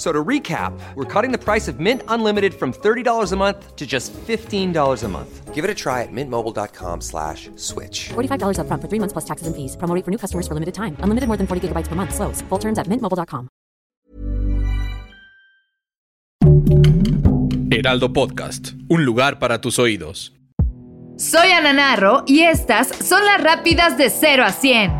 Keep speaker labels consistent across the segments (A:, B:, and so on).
A: So to recap, we're cutting the price of Mint Unlimited from $30 a month to just $15 a month.
B: Give it a try at mintmobile.com slash switch.
C: $45 up front for three months plus taxes and fees. Promo rate for new customers for limited time. Unlimited more than 40 gigabytes per month. Slows. Full terms at mintmobile.com.
D: Heraldo Podcast, un lugar para tus oídos.
E: Soy Ana Narro y estas son las rápidas de 0 a 100.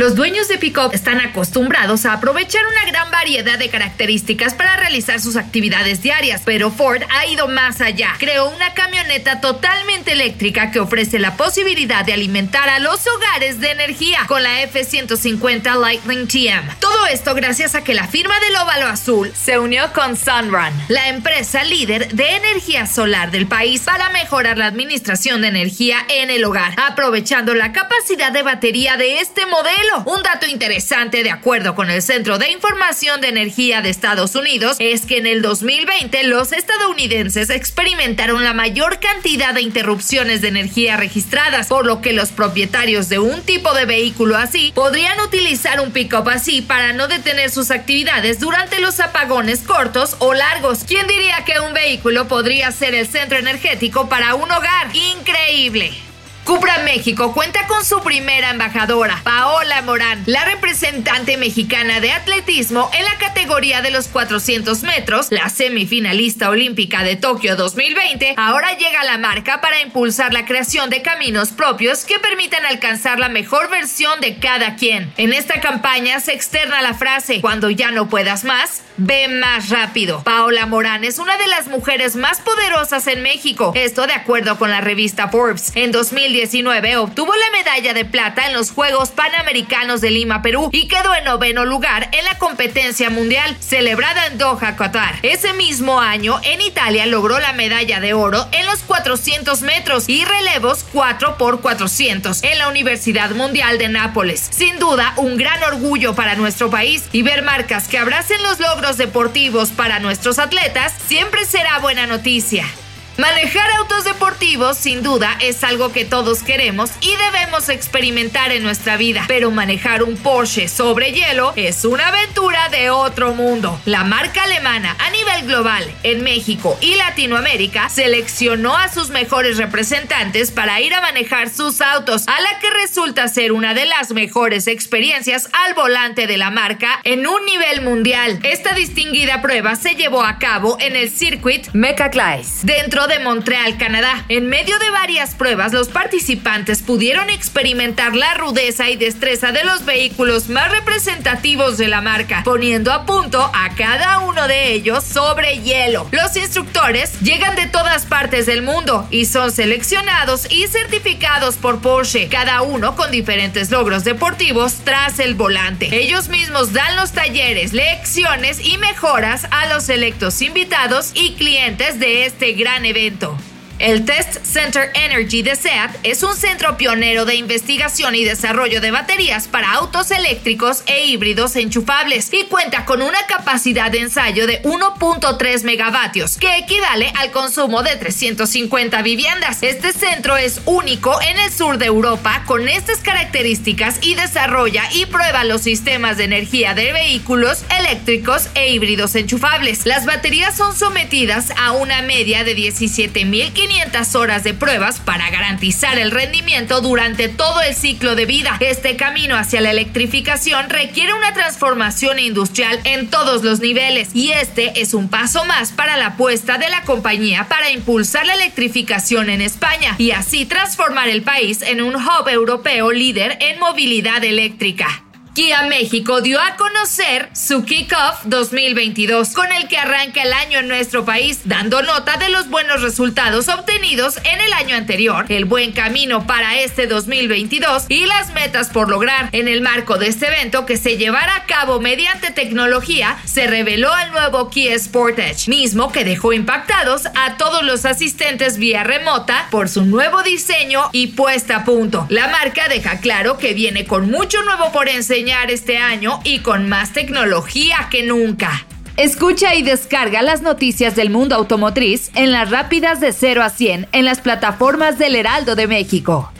E: Los dueños de Pickup están acostumbrados a aprovechar una gran variedad de características para realizar sus actividades diarias, pero Ford ha ido más allá. Creó una camioneta totalmente eléctrica que ofrece la posibilidad de alimentar a los hogares de energía con la F-150 Lightning TM. Todo esto gracias a que la firma del óvalo azul se unió con Sunrun, la empresa líder de energía solar del país, para mejorar la administración de energía en el hogar, aprovechando la capacidad de batería de este modelo un dato interesante, de acuerdo con el Centro de Información de Energía de Estados Unidos, es que en el 2020 los estadounidenses experimentaron la mayor cantidad de interrupciones de energía registradas, por lo que los propietarios de un tipo de vehículo así podrían utilizar un pick-up así para no detener sus actividades durante los apagones cortos o largos. ¿Quién diría que un vehículo podría ser el centro energético para un hogar? Increíble. Cupra México cuenta con su primera embajadora, Paola Morán, la representante mexicana de atletismo en la categoría de los 400 metros, la semifinalista olímpica de Tokio 2020, ahora llega a la marca para impulsar la creación de caminos propios que permitan alcanzar la mejor versión de cada quien. En esta campaña se externa la frase, cuando ya no puedas más, ve más rápido. Paola Morán es una de las mujeres más poderosas en México, esto de acuerdo con la revista Forbes. En 2010 obtuvo la medalla de plata en los Juegos Panamericanos de Lima, Perú, y quedó en noveno lugar en la competencia mundial celebrada en Doha, Qatar. Ese mismo año, en Italia logró la medalla de oro en los 400 metros y relevos 4 por 400 en la Universidad Mundial de Nápoles. Sin duda, un gran orgullo para nuestro país y ver marcas que abracen los logros deportivos para nuestros atletas siempre será buena noticia. Manejar autos deportivos sin duda es algo que todos queremos y debemos experimentar en nuestra vida, pero manejar un Porsche sobre hielo es una aventura de otro mundo. La marca alemana a nivel global en México y Latinoamérica seleccionó a sus mejores representantes para ir a manejar sus autos, a la que resulta ser una de las mejores experiencias al volante de la marca en un nivel mundial. Esta distinguida prueba se llevó a cabo en el Circuit Mecha Class, dentro de Montreal, Canadá. En medio de varias pruebas, los participantes pudieron experimentar la rudeza y destreza de los vehículos más representativos de la marca, poniendo a punto a cada uno de ellos sobre hielo. Los instructores llegan de todas partes del mundo y son seleccionados y certificados por Porsche, cada uno con diferentes logros deportivos tras el volante. Ellos mismos dan los talleres, lecciones y mejoras a los selectos invitados y clientes de este gran evento evento el Test Center Energy de SEAT es un centro pionero de investigación y desarrollo de baterías para autos eléctricos e híbridos enchufables y cuenta con una capacidad de ensayo de 1.3 megavatios, que equivale al consumo de 350 viviendas. Este centro es único en el sur de Europa con estas características y desarrolla y prueba los sistemas de energía de vehículos eléctricos e híbridos enchufables. Las baterías son sometidas a una media de 17.500 500 horas de pruebas para garantizar el rendimiento durante todo el ciclo de vida. Este camino hacia la electrificación requiere una transformación industrial en todos los niveles y este es un paso más para la apuesta de la compañía para impulsar la electrificación en España y así transformar el país en un hub europeo líder en movilidad eléctrica. Kia México dio a conocer su Kickoff 2022, con el que arranca el año en nuestro país, dando nota de los buenos resultados obtenidos en el año anterior, el buen camino para este 2022 y las metas por lograr. En el marco de este evento que se llevará a cabo mediante tecnología, se reveló el nuevo Kia Sportage, mismo que dejó impactados a todos los asistentes vía remota por su nuevo diseño y puesta a punto. La marca deja claro que viene con mucho nuevo por enseñar este año y con más tecnología que nunca. Escucha y descarga las noticias del mundo automotriz en las rápidas de 0 a 100 en las plataformas del Heraldo de México.